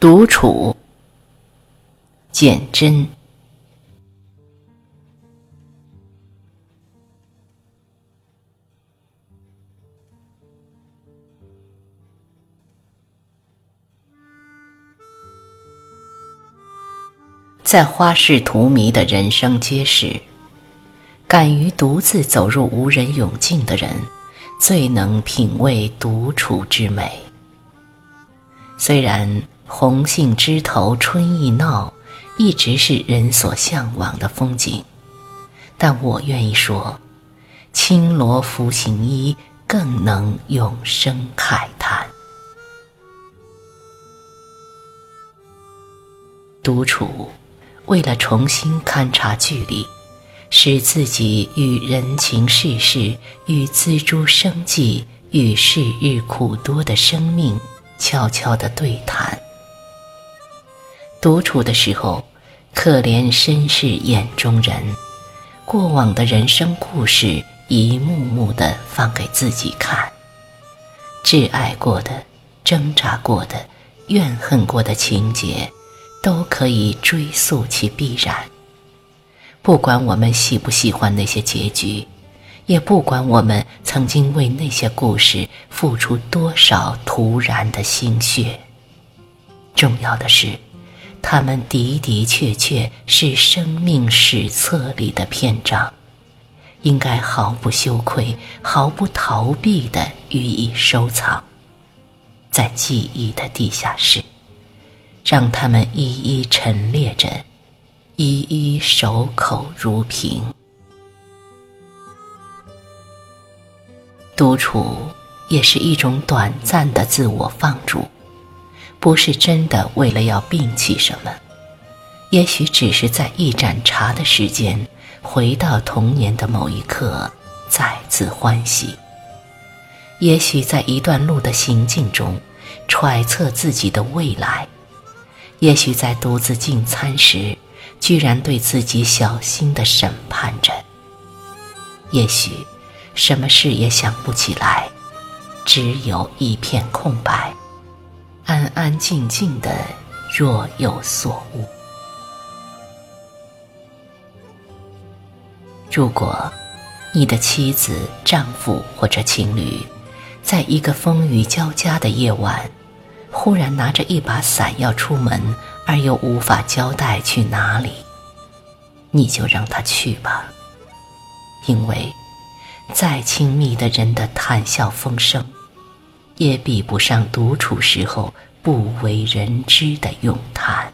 独处，简真。在花市荼蘼的人生街市，敢于独自走入无人永境的人，最能品味独处之美。虽然红杏枝头春意闹，一直是人所向往的风景，但我愿意说，青罗拂行衣更能永生慨叹。独处。为了重新勘察距离，使自己与人情世事、与锱铢生计、与世日苦多的生命悄悄地对谈。独处的时候，可怜身世眼中人，过往的人生故事一幕幕的放给自己看，挚爱过的、挣扎过的、怨恨过的情节。都可以追溯其必然。不管我们喜不喜欢那些结局，也不管我们曾经为那些故事付出多少突然的心血，重要的是，他们的的确确是生命史册里的篇章，应该毫不羞愧、毫不逃避地予以收藏，在记忆的地下室。让他们一一陈列着，一一守口如瓶。独处也是一种短暂的自我放逐，不是真的为了要摒弃什么，也许只是在一盏茶的时间，回到童年的某一刻，再次欢喜。也许在一段路的行进中，揣测自己的未来。也许在独自进餐时，居然对自己小心的审判着。也许，什么事也想不起来，只有一片空白，安安静静的若有所悟。如果，你的妻子、丈夫或者情侣，在一个风雨交加的夜晚。忽然拿着一把伞要出门，而又无法交代去哪里，你就让他去吧。因为，再亲密的人的谈笑风生，也比不上独处时候不为人知的咏叹。